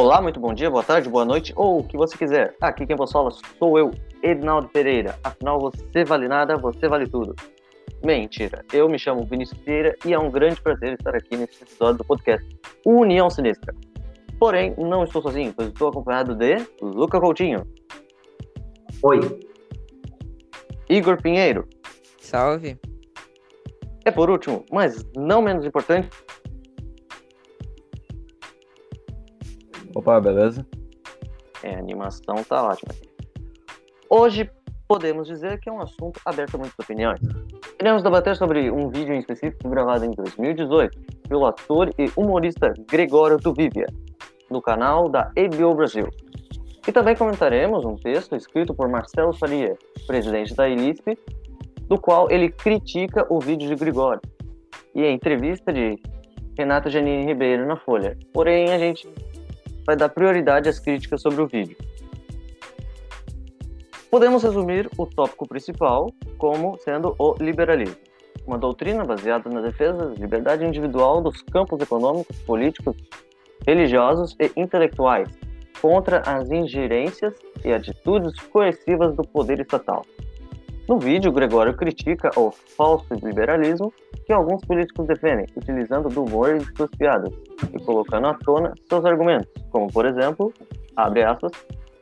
Olá, muito bom dia, boa tarde, boa noite, ou o que você quiser. Aqui quem vos fala sou eu, Edinaldo Pereira. Afinal, você vale nada, você vale tudo. Mentira, eu me chamo Vinícius Pereira e é um grande prazer estar aqui nesse episódio do podcast União Sinistra. Porém, não estou sozinho, pois estou acompanhado de Luca Coutinho. Oi. Igor Pinheiro. Salve. E por último, mas não menos importante, Opa, beleza? É, a animação tá ótima. Hoje podemos dizer que é um assunto aberto a muitas opiniões. Iremos debater sobre um vídeo em específico gravado em 2018 pelo ator e humorista Gregório Tuvivia, no canal da HBO Brasil. E também comentaremos um texto escrito por Marcelo Faria, presidente da Elisp, do qual ele critica o vídeo de Gregório, e a entrevista de Renata Janine Ribeiro na Folha. Porém, a gente vai dar prioridade às críticas sobre o vídeo. Podemos resumir o tópico principal como sendo o liberalismo, uma doutrina baseada na defesa da liberdade individual dos campos econômicos, políticos, religiosos e intelectuais contra as ingerências e atitudes coercivas do poder estatal. No vídeo, Gregório critica o falso liberalismo que alguns políticos defendem, utilizando do humor e de suas piadas, e colocando à tona seus argumentos, como, por exemplo, abre aspas,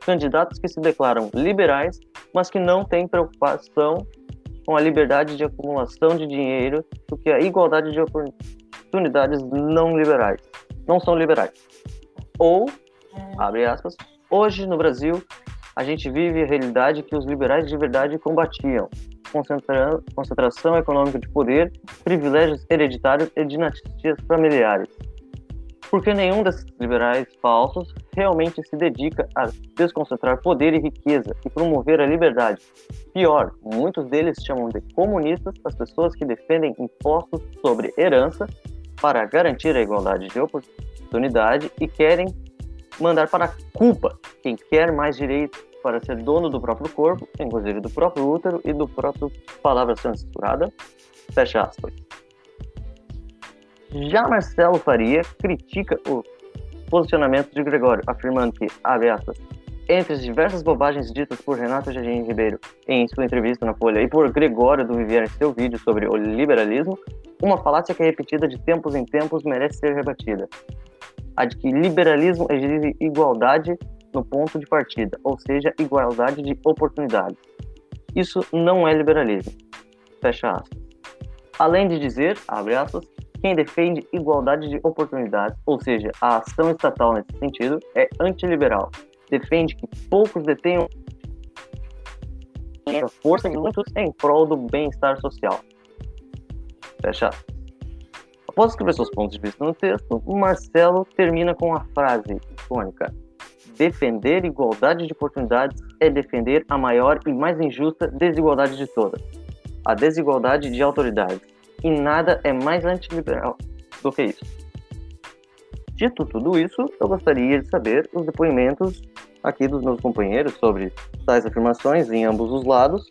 candidatos que se declaram liberais, mas que não têm preocupação com a liberdade de acumulação de dinheiro do que a igualdade de oportunidades não liberais. Não são liberais. Ou, abre aspas, hoje no Brasil a gente vive a realidade que os liberais de verdade combatiam: concentração econômica de poder, privilégios hereditários e dinastias familiares. Porque nenhum desses liberais falsos realmente se dedica a desconcentrar poder e riqueza e promover a liberdade. Pior, muitos deles chamam de comunistas as pessoas que defendem impostos sobre herança para garantir a igualdade de oportunidade e querem mandar para a culpa quem quer mais direitos para ser dono do próprio corpo, inclusive do próprio útero e do próprio palavra censurada. Fecha aspas. Já Marcelo Faria critica o posicionamento de Gregório, afirmando que, abre aspas, entre as diversas bobagens ditas por Renato Jardim Ribeiro em sua entrevista na Folha e por Gregório do Vivier em seu vídeo sobre o liberalismo, uma falácia que é repetida de tempos em tempos merece ser rebatida. A de que liberalismo exige igualdade no ponto de partida, ou seja, igualdade de oportunidades. Isso não é liberalismo. Fecha aspas. Além de dizer, abre aspas, quem defende igualdade de oportunidades, ou seja, a ação estatal nesse sentido, é antiliberal. Defende que poucos detenham a força de muitos em prol do bem-estar social. Fecha aspas. Após escrever seus pontos de vista no texto, Marcelo termina com a frase icônica: Defender igualdade de oportunidades é defender a maior e mais injusta desigualdade de todas, a desigualdade de autoridades. E nada é mais antiliberal do que isso. Dito tudo isso, eu gostaria de saber os depoimentos aqui dos meus companheiros sobre tais afirmações em ambos os lados,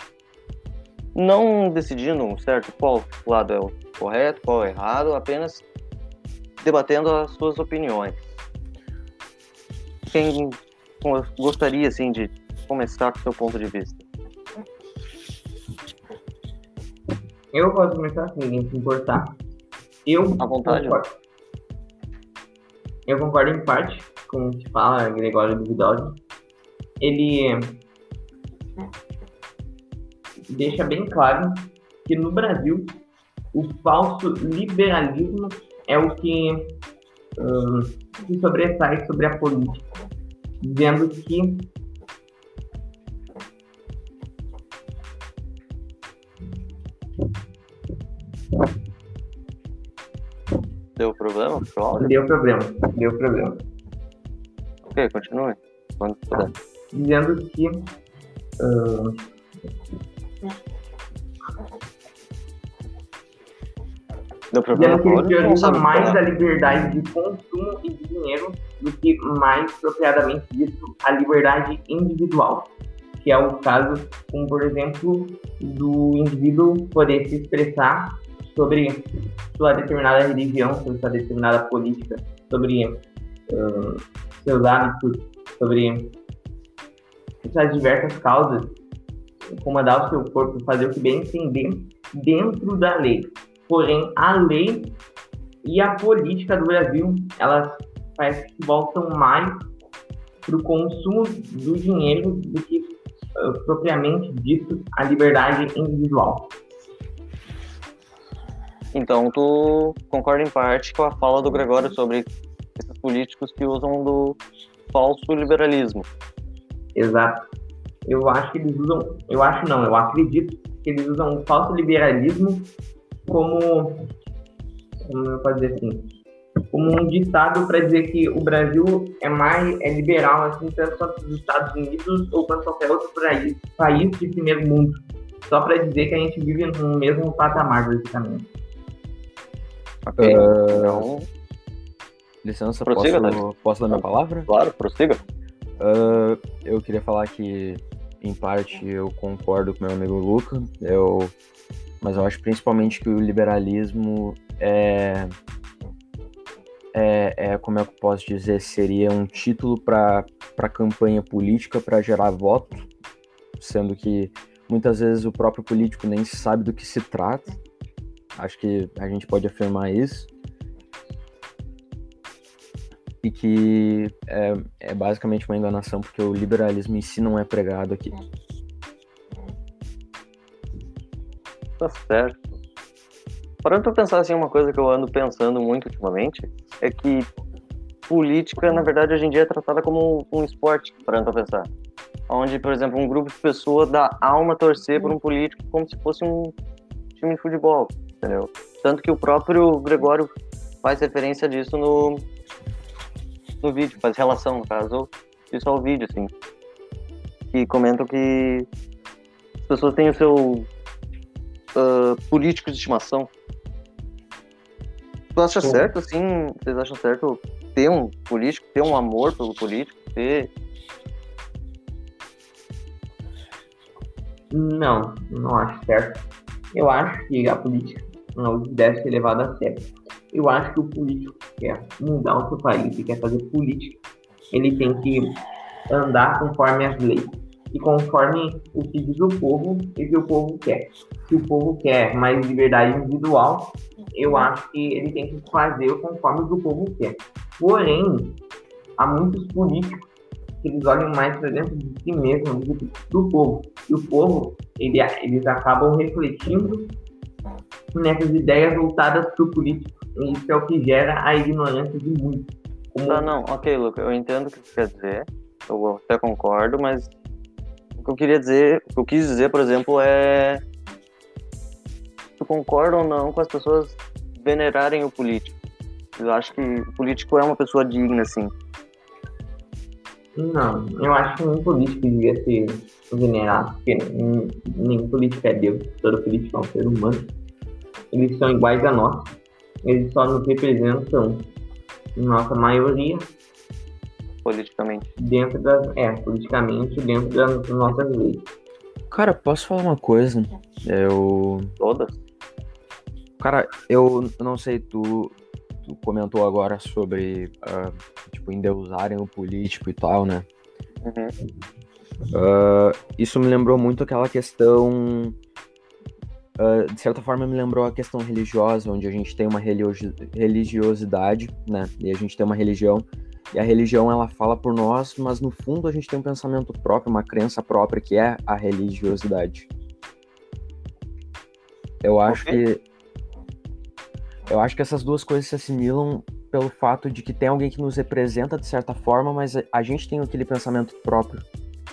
não decidindo certo qual lado é o correto, qual é o errado, apenas debatendo as suas opiniões quem gostaria assim de começar com o seu ponto de vista? Eu posso começar assim, ninguém se importar. Eu à vontade. Concordo. Eu concordo em parte com o que fala Gregório Duvidoso. Ele deixa bem claro que no Brasil o falso liberalismo é o que um, se sobressai sobre a política dizendo que Deu problema pessoal? Deu problema, deu problema. Ok, continue. Quando puder. Dizendo que uh, Deu problema que ele prioriza mais a liberdade de consumo e de dinheiro do que mais propriamente dito a liberdade individual, que é o caso, como por exemplo, do indivíduo poder se expressar sobre sua determinada religião, sobre sua determinada política, sobre uh, seus hábitos, sobre essas diversas causas, comandar o seu corpo, fazer o que bem entender dentro da lei. Porém, a lei e a política do Brasil, elas parece que voltam mais para o consumo do dinheiro do que uh, propriamente dito a liberdade individual. Então, tu concorda em parte com a fala do Gregório sobre esses políticos que usam do falso liberalismo. Exato. Eu acho que eles usam, eu acho não, eu acredito que eles usam o falso liberalismo como, como eu posso dizer assim, como um ditado para dizer que o Brasil é mais é liberal assim tanto quanto os Estados Unidos ou quanto qualquer outro país, país de primeiro mundo. Só para dizer que a gente vive no mesmo patamar, basicamente. Ok. Uh... Então, Licença, prossiga, posso, posso dar minha palavra? Claro, prossiga. Uh, eu queria falar que, em parte, eu concordo com meu amigo Luca, eu, mas eu acho principalmente que o liberalismo é, é, é como é que eu posso dizer, seria um título para campanha política para gerar voto, sendo que muitas vezes o próprio político nem sabe do que se trata. Acho que a gente pode afirmar isso e que é, é basicamente uma enganação, porque o liberalismo em si não é pregado aqui. Tá certo. Parando pra pensar assim, uma coisa que eu ando pensando muito ultimamente é que política, na verdade, hoje em dia é tratada como um esporte, parando pra pensar. Onde, por exemplo, um grupo de pessoas dá alma a torcer por um político como se fosse um time de futebol, entendeu? Tanto que o próprio Gregório faz referência disso no, no vídeo, faz relação, no caso, isso ao vídeo, assim. Que comentam que as pessoas têm o seu uh, político de estimação. Tu acha certo, assim, vocês acham certo ter um político, ter um amor pelo político, ter... Não, não acho certo. Eu acho que a política não deve ser levada a sério eu acho que o político que quer mudar o seu país e quer fazer política, ele tem que andar conforme as leis e conforme o que diz o povo e o que o povo quer. Se o povo quer mais liberdade individual, eu acho que ele tem que fazer conforme o que o povo quer. Porém, há muitos políticos que eles olham mais para dentro de si mesmos do que do povo. E o povo, ele, eles acabam refletindo nessas ideias voltadas para o político. E isso é o que gera a ignorância de muitos. Como... Não, não, ok, Luca, eu entendo o que você quer dizer, eu até concordo, mas o que eu queria dizer, o que eu quis dizer, por exemplo, é tu concorda ou não com as pessoas venerarem o político? Eu acho que o político é uma pessoa digna, assim. Não, eu acho que nenhum político devia ser venerado, porque nenhum político é Deus, todo político é um ser humano. Eles são iguais a nós eles só nos representam, nossa maioria, politicamente. Dentro das. É, politicamente, dentro das nossas leis. Cara, posso falar uma coisa? Eu. Todas? Cara, eu não sei, tu, tu comentou agora sobre, uh, tipo, endeusarem o político e tal, né? Uhum. Uh, isso me lembrou muito aquela questão uh, de certa forma me lembrou a questão religiosa, onde a gente tem uma religiosidade, né? E a gente tem uma religião, e a religião ela fala por nós, mas no fundo a gente tem um pensamento próprio, uma crença própria que é a religiosidade. Eu acho okay. que eu acho que essas duas coisas se assimilam pelo fato de que tem alguém que nos representa de certa forma, mas a gente tem aquele pensamento próprio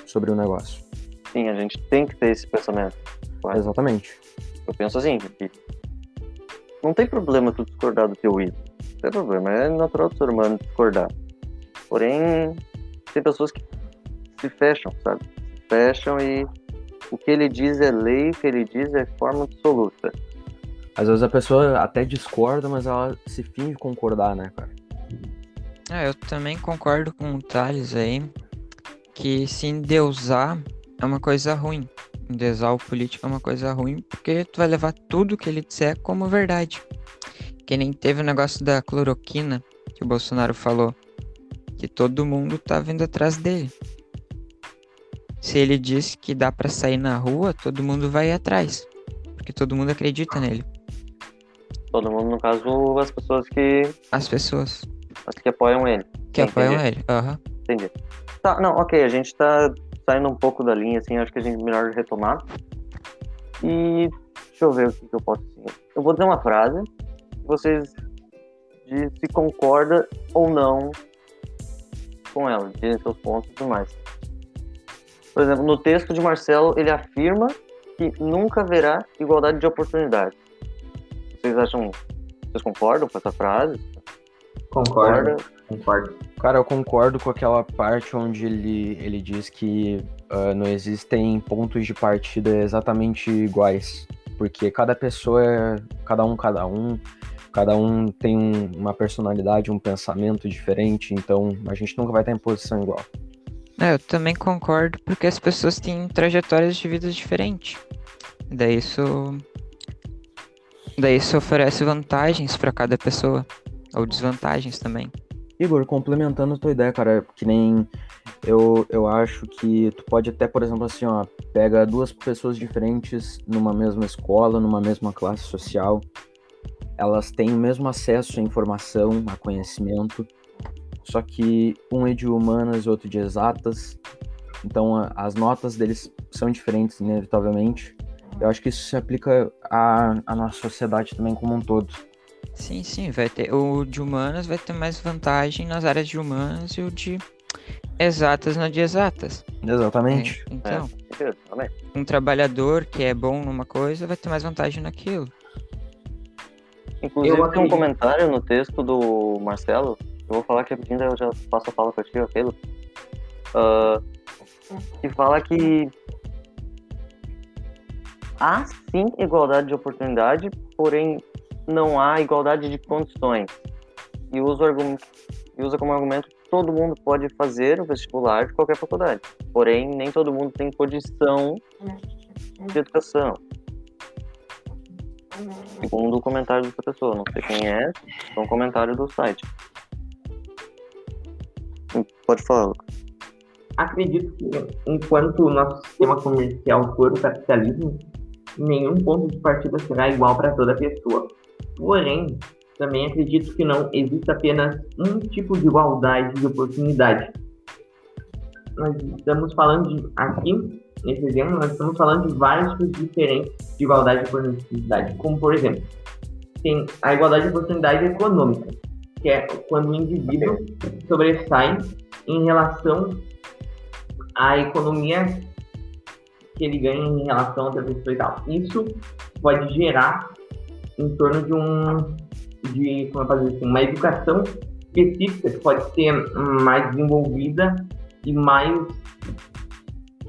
sobre o negócio. Sim, a gente tem que ter esse pensamento. Exatamente. Eu penso assim, que não tem problema tu discordar do teu ídolo. Não tem problema, é natural do ser humano discordar. Porém, tem pessoas que se fecham, sabe? Se fecham e o que ele diz é lei, o que ele diz é forma absoluta. Às vezes a pessoa até discorda, mas ela se finge concordar, né, cara? É, eu também concordo com o Thales aí, que se endeusar é uma coisa ruim endeusar o político é uma coisa ruim, porque tu vai levar tudo que ele disser como verdade. Que nem teve o negócio da cloroquina, que o Bolsonaro falou, que todo mundo tá vindo atrás dele. Se ele diz que dá para sair na rua, todo mundo vai atrás, porque todo mundo acredita nele. Todo mundo, no caso, as pessoas que. As pessoas. As que apoiam ele. Que apoiam ele, aham. Uhum. Entendi. Tá, não, ok, a gente tá saindo um pouco da linha, assim, acho que a gente melhor retomar. E deixa eu ver o que, que eu posso dizer. Eu vou dizer uma frase, vocês dizem se concorda ou não com ela, dizem seus pontos e tudo mais. Por exemplo, no texto de Marcelo, ele afirma que nunca haverá igualdade de oportunidade. Vocês acham. Vocês concordam com essa frase? Concordo. Concordo. Cara, eu concordo com aquela parte onde ele, ele diz que uh, não existem pontos de partida exatamente iguais. Porque cada pessoa é cada um, cada um. Cada um tem um, uma personalidade, um pensamento diferente. Então a gente nunca vai estar em posição igual. É, eu também concordo, porque as pessoas têm trajetórias de vida diferentes. Daí isso. Daí isso oferece vantagens para cada pessoa. Ou desvantagens também. Igor, complementando a tua ideia, cara, que nem eu, eu acho que tu pode até, por exemplo, assim, ó, pega duas pessoas diferentes numa mesma escola, numa mesma classe social, elas têm o mesmo acesso à informação, a conhecimento, só que um é de humanas e outro de exatas, então a, as notas deles são diferentes, inevitavelmente. Eu acho que isso se aplica à, à nossa sociedade também como um todo. Sim, sim, vai ter. O de humanas vai ter mais vantagem nas áreas de humanas e o de exatas na de exatas. Exatamente. É, então, é, um trabalhador que é bom numa coisa vai ter mais vantagem naquilo. Inclusive, tem um comentário no texto do Marcelo eu vou falar que ainda eu já passo a fala para ti, ok, uh, que fala que há sim igualdade de oportunidade, porém não há igualdade de condições. E usa, e usa como argumento que todo mundo pode fazer o vestibular de qualquer faculdade, porém nem todo mundo tem condição de educação. Segundo o comentário dessa pessoa, não sei quem é, é um comentário do site. Pode falar. Acredito que, enquanto o nosso sistema comercial for o capitalismo, nenhum ponto de partida será igual para toda pessoa. Porém, também acredito que não existe apenas um tipo de igualdade de oportunidade. Nós estamos falando de, aqui, exemplo, nós estamos falando de vários tipos diferentes de igualdade de oportunidade. Como, por exemplo, tem a igualdade de oportunidade econômica, que é quando o indivíduo sobressai em relação à economia que ele ganha em relação a outra pessoa e tal. Isso pode gerar em torno de um de como dizer assim, uma educação específica que pode ser mais desenvolvida e mais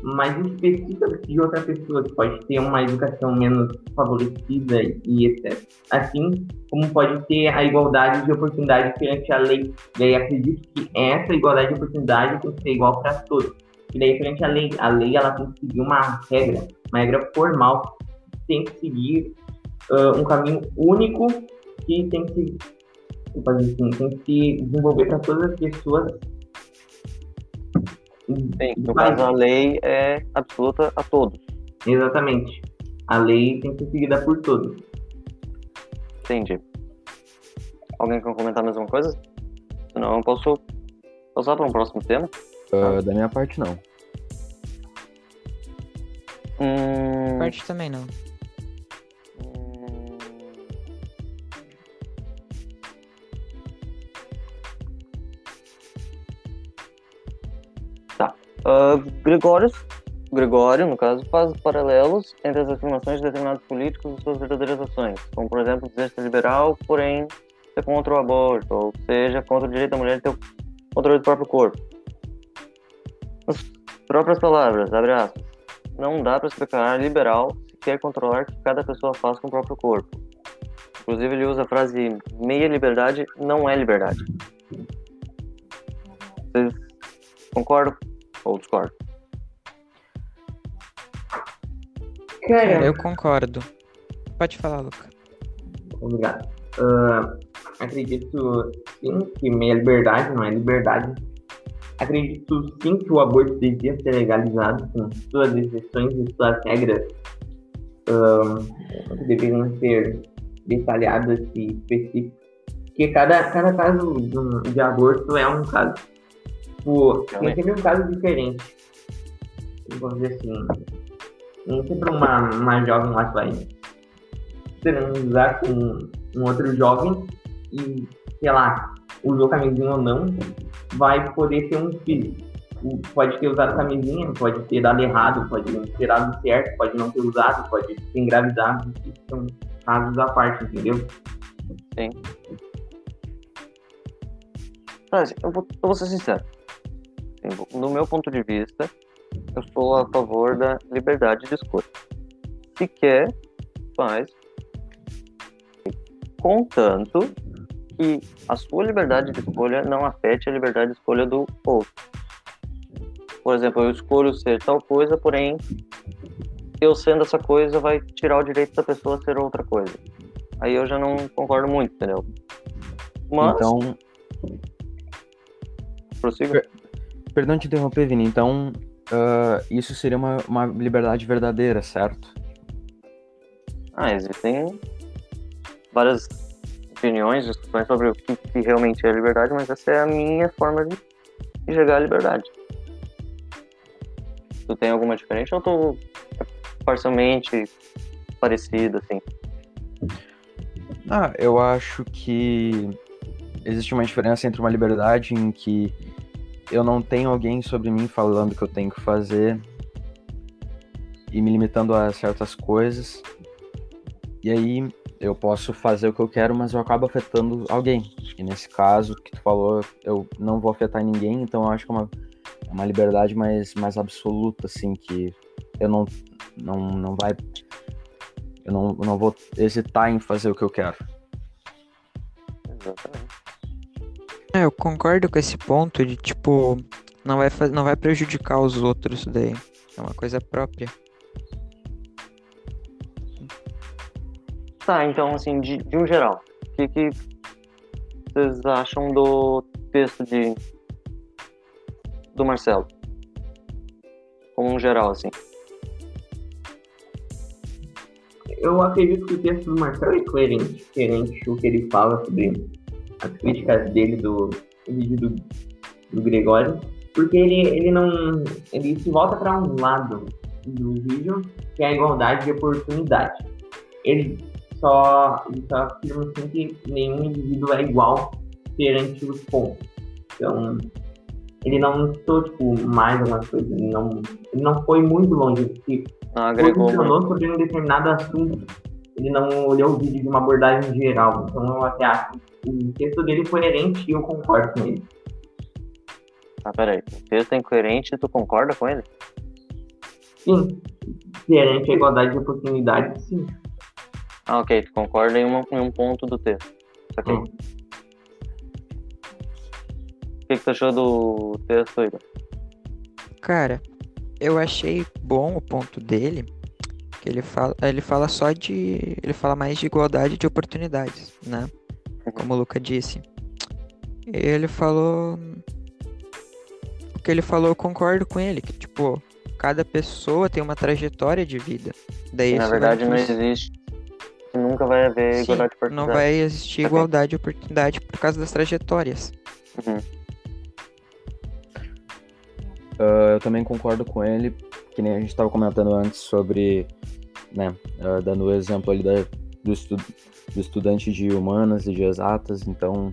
mais específica de outra pessoa, que pode ter uma educação menos favorecida e etc. Assim como pode ter a igualdade de oportunidade perante a lei. E aí acredito que essa igualdade de oportunidade tem que ser igual para todos. E daí perante a lei, a lei ela tem que seguir uma regra, uma regra formal, tem que seguir uh, um caminho único que tem que, assim, tem que se desenvolver para todas as pessoas Sim, no Mas, caso a lei é absoluta a todos. Exatamente. A lei tem que ser seguida por todos. Entendi. Alguém quer comentar mais uma coisa? Senão eu posso passar para um próximo tema? Uh, da minha parte, não. Hum... Parte também não. Uh, Gregório, Gregório, no caso, faz paralelos entre as afirmações de determinados políticos e suas verdadeiras ações, como, por exemplo, dizer ser liberal, porém ser contra o aborto, ou seja, contra o direito da mulher de ter o controle do próprio corpo. As próprias palavras, abre aspas, não dá para explicar liberal se quer controlar o que cada pessoa faz com o próprio corpo. Inclusive, ele usa a frase meia liberdade não é liberdade. Vocês concordam? Ou discordo? Cara, eu concordo. Pode falar, Luca. Obrigado. Uh, acredito sim que meia liberdade não é liberdade, acredito sim que o aborto devia ser legalizado com suas exceções e suas regras que deveriam ser detalhadas e específicas. Porque cada, cada caso de, de aborto é um caso. Tipo, tem sempre um caso diferente. Vamos dizer assim. Nem sempre uma, uma jovem lá vai transar com um outro jovem e, sei lá, usou camisinha ou não, vai poder ter um filho. Pode ter usado camisinha, pode ter dado errado, pode ter dado certo, pode não ter usado, pode ter engravidado. São casos à parte, entendeu? Sim. Mas, eu, vou, eu vou ser sincero. No meu ponto de vista, eu sou a favor da liberdade de escolha. Se quer, faz. Contanto que a sua liberdade de escolha não afete a liberdade de escolha do outro. Por exemplo, eu escolho ser tal coisa, porém, eu sendo essa coisa vai tirar o direito da pessoa a ser outra coisa. Aí eu já não concordo muito, entendeu? Mas... Então. Prossiga. Perdão te interromper, Vini. Então, uh, isso seria uma, uma liberdade verdadeira, certo? Ah, existem várias opiniões, discussões sobre o que, que, realmente é liberdade, mas essa é a minha forma de enxergar a liberdade. Tu tem alguma diferente ou tu parcialmente parecido, assim? Ah, eu acho que existe uma diferença entre uma liberdade em que eu não tenho alguém sobre mim falando que eu tenho que fazer e me limitando a certas coisas. E aí eu posso fazer o que eu quero, mas eu acabo afetando alguém. E nesse caso que tu falou, eu não vou afetar ninguém, então eu acho que é uma, é uma liberdade mais, mais absoluta, assim, que eu não, não, não vai. Eu não, eu não vou hesitar em fazer o que eu quero. Exatamente. É, eu concordo com esse ponto de, tipo, não vai, não vai prejudicar os outros daí. É uma coisa própria. Tá, então, assim, de, de um geral, o que, que vocês acham do texto de do Marcelo? Como um geral, assim. Eu acredito que o texto do Marcelo é coerente, coerente o que ele fala sobre as críticas dele do vídeo do, do Gregório, porque ele, ele não. ele se volta para um lado do vídeo que é a igualdade de oportunidade. Ele só, ele só afirma assim que nenhum indivíduo é igual perante os pontos. Então, ele não citou, tipo, mais algumas coisas, ele não, ele não foi muito longe, ele ah, posicionou sobre um determinado assunto, ele não olhou o vídeo de uma abordagem geral, então eu até acho que o texto dele é coerente e eu concordo com ele. Ah, peraí, o texto é incoerente e tu concorda com ele? Sim, coerente à igualdade de oportunidades, sim. Ah, ok, tu concorda em, uma, em um ponto do texto. Ok. Hum. O que, que tu achou do texto, Igor? Cara, eu achei bom o ponto dele, que ele fala, ele fala só de, ele fala mais de igualdade de oportunidades, né? Uhum. Como o Luca disse. Ele falou o que ele falou, eu concordo com ele, que tipo, cada pessoa tem uma trajetória de vida. Daí Na verdade não existe nunca vai haver Sim, igualdade de oportunidade. Não vai existir igualdade de oportunidade por causa das trajetórias. Uhum. Uh, eu também concordo com ele, que nem a gente estava comentando antes sobre, né, uh, dando o exemplo ali da, do, estu do estudante de humanas e de exatas, então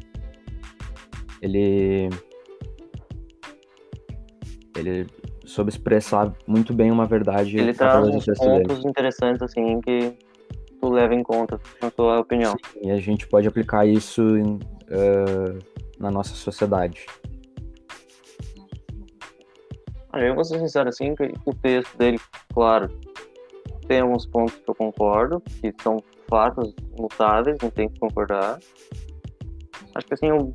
ele ele soube expressar muito bem uma verdade. Ele traz uns pontos dele. interessantes assim que tu leva em conta na tua opinião. Sim, e a gente pode aplicar isso em, uh, na nossa sociedade. Eu vou ser sincero assim, que o texto dele, claro, tem alguns pontos que eu concordo, que são fatos mutáveis, não tem que concordar. Acho que assim, o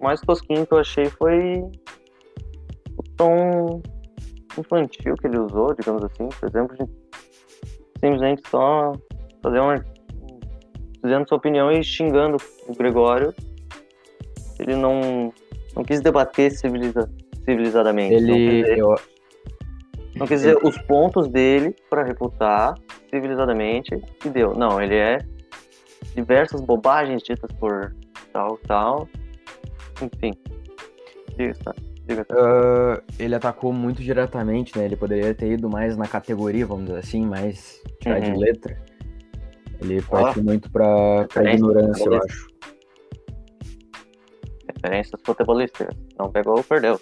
mais tosquinho que eu achei foi o tom infantil que ele usou, digamos assim. Por exemplo, simplesmente só fazer uma. dizendo sua opinião e xingando o Gregório. Ele não não quis debater civiliza, civilizadamente. Ele. Não quis dizer, eu- não dizer os pontos dele para refutar civilizadamente e deu. Não, ele é diversas bobagens ditas por tal, tal. Enfim. Diga? Diga. ah, ele atacou muito diretamente, né? Ele poderia ter ido mais na categoria, vamos dizer assim, mais tirar de Uhum. letra. Ele partiu muito pra, pra ignorância, eu acho. Referências futebolísticas. Não pegou, perdeu.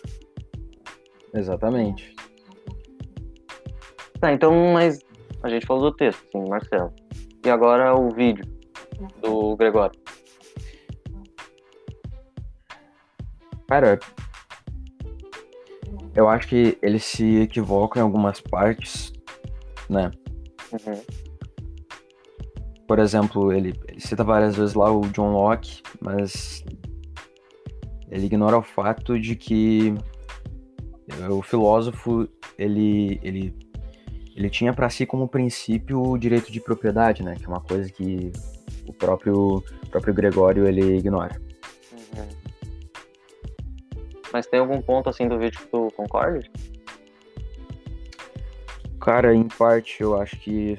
Exatamente. Tá, então, mas a gente falou do texto, sim, Marcelo. E agora o vídeo do Gregório. Cara, eu acho que ele se equivoca em algumas partes, né? Uhum. Por exemplo, ele, ele cita várias vezes lá o John Locke, mas ele ignora o fato de que o filósofo ele, ele, ele tinha para si como princípio o direito de propriedade, né? Que é uma coisa que o próprio, o próprio Gregório ele ignora. Uhum. Mas tem algum ponto assim do vídeo que tu concorde? Cara, em parte eu acho que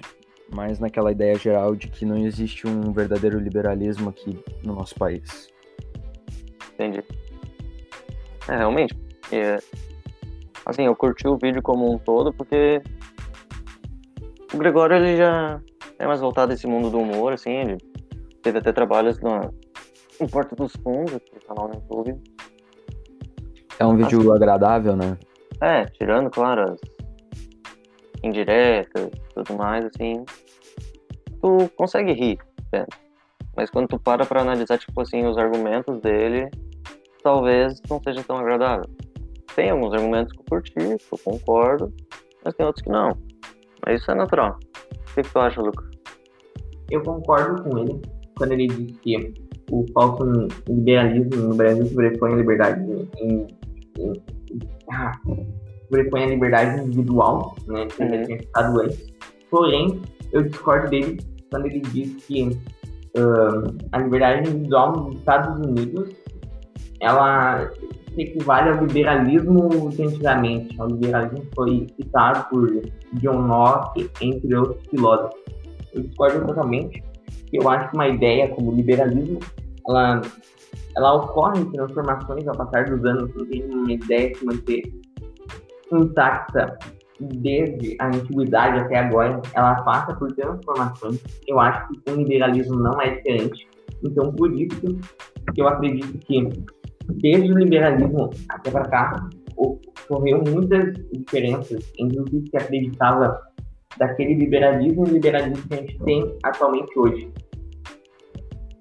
mais naquela ideia geral de que não existe um verdadeiro liberalismo aqui no nosso país. Entendi. É, realmente. É, assim, eu curti o vídeo como um todo porque o Gregório ele já é mais voltado a esse mundo do humor, assim, ele teve até trabalhos na, em Porta dos Fundos, aqui no canal no YouTube. É um vídeo agradável, né? É, tirando, claro, as indiretas e tudo mais, assim, tu consegue rir, né? Mas quando tu para pra analisar, tipo assim, os argumentos dele, talvez não seja tão agradável. Tem alguns argumentos que eu curti, que eu concordo, mas tem outros que não. Mas isso é natural. O que, que tu acha, Lucas? Eu concordo com ele quando ele diz que o falso liberalismo no Brasil sobrepõe a liberdade em, em, ah, sobrepõe a liberdade individual, né? Que Uhum. tinha citado antes. Porém, eu discordo dele quando ele diz que ah, a liberdade individual nos Estados Unidos ela equivale ao liberalismo de ao liberalismo que foi citado por John Locke, entre outros filósofos. Eu discordo totalmente. Eu acho que uma ideia como liberalismo, ela, ela ocorre em transformações ao passar dos anos, não tem uma ideia se manter intacta desde a antiguidade até agora, ela passa por transformações. Eu acho que o liberalismo não é diferente. Então, por isso que eu acredito que desde o liberalismo até para cá ocorreu muitas diferenças entre o que se acreditava daquele liberalismo e o liberalismo que a gente tem atualmente hoje.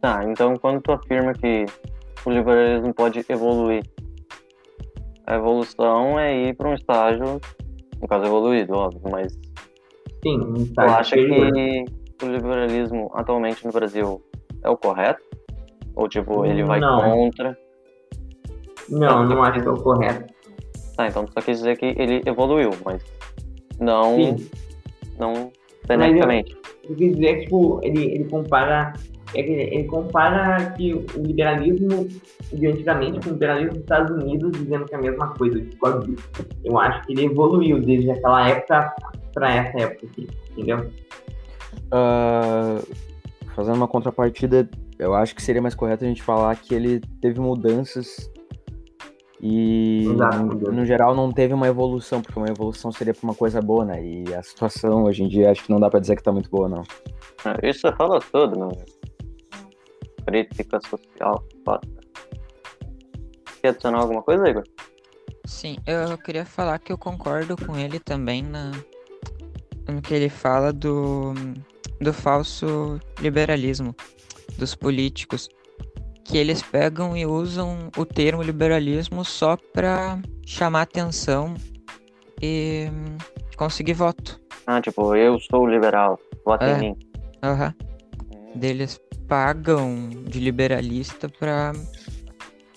Tá, então quando tu afirma que o liberalismo pode evoluir, a evolução é ir para um estágio, no caso evoluído, óbvio, mas Sim, um tu estágio acha superior. que o liberalismo atualmente no Brasil é o correto? Ou tipo, ele vai Não. contra? Não, não acho que é o correto. Tá, então tu só quis dizer que ele evoluiu, mas não, Sim, não beneficamente. eu quis dizer que tipo, ele, ele compara é ele compara que o liberalismo de antigamente com o liberalismo dos Estados Unidos dizendo que é a mesma coisa, eu discordo disso. Eu acho que ele evoluiu desde aquela época para essa época aqui, entendeu? Ah, fazendo uma contrapartida, eu acho que seria mais correto a gente falar que ele teve mudanças e, Exato, no, geral, não teve uma evolução, porque uma evolução seria pra uma coisa boa, né? E a situação hoje em dia acho que não dá pra dizer que tá muito boa, não. É, Isso fala tudo, meu amigo. Crítica social, foda. Quer adicionar alguma coisa, Igor? Sim, eu queria falar que eu concordo com ele também na, no que ele fala do, do falso liberalismo dos políticos, que eles pegam e usam o termo liberalismo só para chamar atenção e hum, conseguir voto. Ah, tipo, eu sou liberal, vota É. em mim. Aham. Deles pagam de liberalista para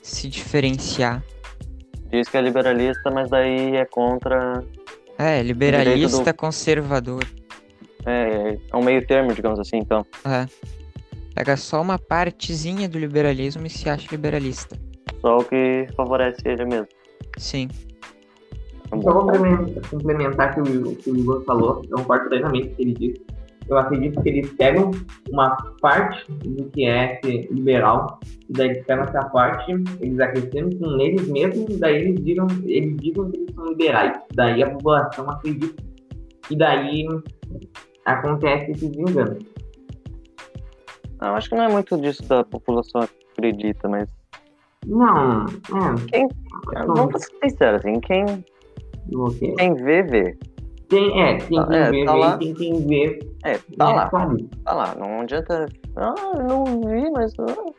se diferenciar. Diz que é liberalista, mas daí é contra. É, liberalista conservador. É, é um meio termo, digamos assim, então. É. Pega só uma partezinha do liberalismo e se acha liberalista. só o que favorece ele mesmo. Sim. Só complementar, complementar que o que o Igor falou, eu concordo plenamente com o que ele disse. Eu acredito que eles pegam uma parte do que é ser liberal, e daí eles pegam essa parte, eles acrescentam neles mesmos, e daí eles digam, eles digam que eles são liberais. Daí a população acredita. E daí acontece esse desengano. Eu acho que não é muito disso da população acredita, mas. Não, é. Quem, vamos ser sinceros, assim, quem, Okay. quem vê, vê. Tem, é, tem Ah, quem é, vê, tá vê, lá. tem quem vê. É, tá né, lá, sabe? tá lá. Não adianta. Ah, eu não vi, mas. ah."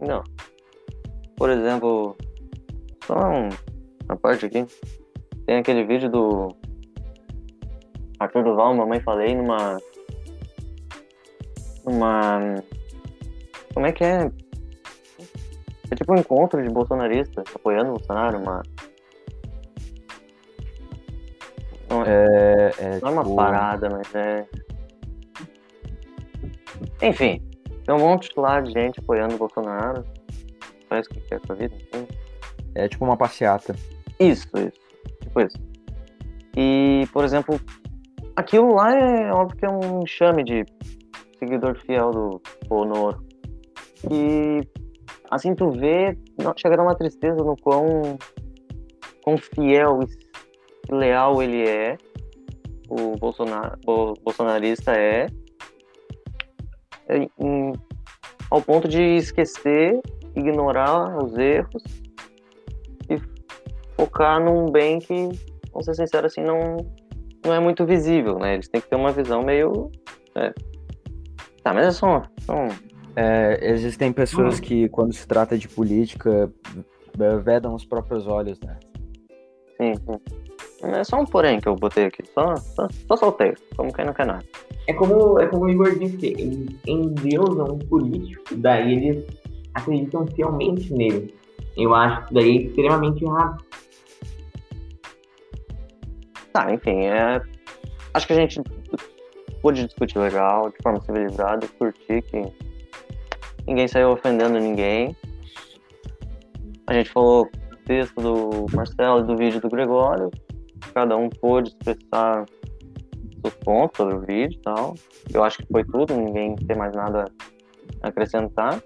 Não. Por exemplo, só um, uma parte aqui. Tem aquele vídeo do Arthur Duval, mamãe falei, numa. Numa. Como é que é? É tipo um encontro de bolsonaristas apoiando o Bolsonaro, uma. Não é, É, é, não é uma tipo, parada, mas é. Enfim, tem um monte lá de gente apoiando o Bolsonaro. Faz o que quer com a vida, enfim. É tipo uma passeata. Isso, isso. Tipo isso. E, por exemplo, aquilo lá é óbvio que é um enxame de seguidor fiel do Bonoro. E assim tu vê, chega a dar uma tristeza no quão, quão fiel e leal ele é, o Bolsonaro, o bolsonarista é, em- ao ponto de esquecer, ignorar os erros e focar num bem que, vamos ser sinceros, assim, não, não é muito visível, né? Eles têm que ter uma visão meio. é. Tá, mas é só, só. É, existem pessoas que, quando se trata de política, vedam os próprios olhos, né? Sim, sim. É só um porém que eu botei aqui. Só, só, só soltei, como quem não quer nada. É como, é como o Igor disse, eles endeusam um político, daí eles acreditam fielmente nele. Eu acho que daí é extremamente errado. Tá, enfim, é. Acho que a gente pôde discutir legal, de forma civilizada, curti que ninguém saiu ofendendo ninguém. A gente falou do texto do Marcelo e do vídeo do Gregório. Cada um pôde expressar seus pontos sobre o vídeo e tal. Eu acho que foi tudo, ninguém tem mais nada a acrescentar.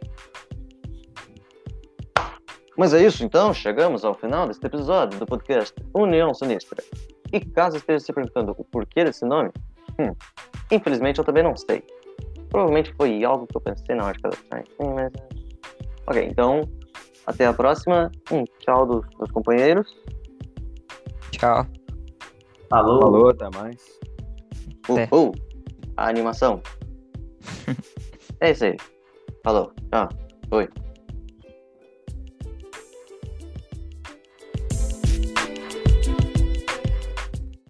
Mas é isso então, chegamos ao final deste episódio do podcast União Sinistra. E caso esteja se perguntando o porquê desse nome, hum, infelizmente eu também não sei. Provavelmente foi algo que eu pensei na hora de cadastrar. Hum, mas... Ok, então até a próxima. Um tchau dos, dos companheiros. Tchau. Falou. Falou, até mais. Uhul! A animação. é isso aí. Falou. Tchau. Oi.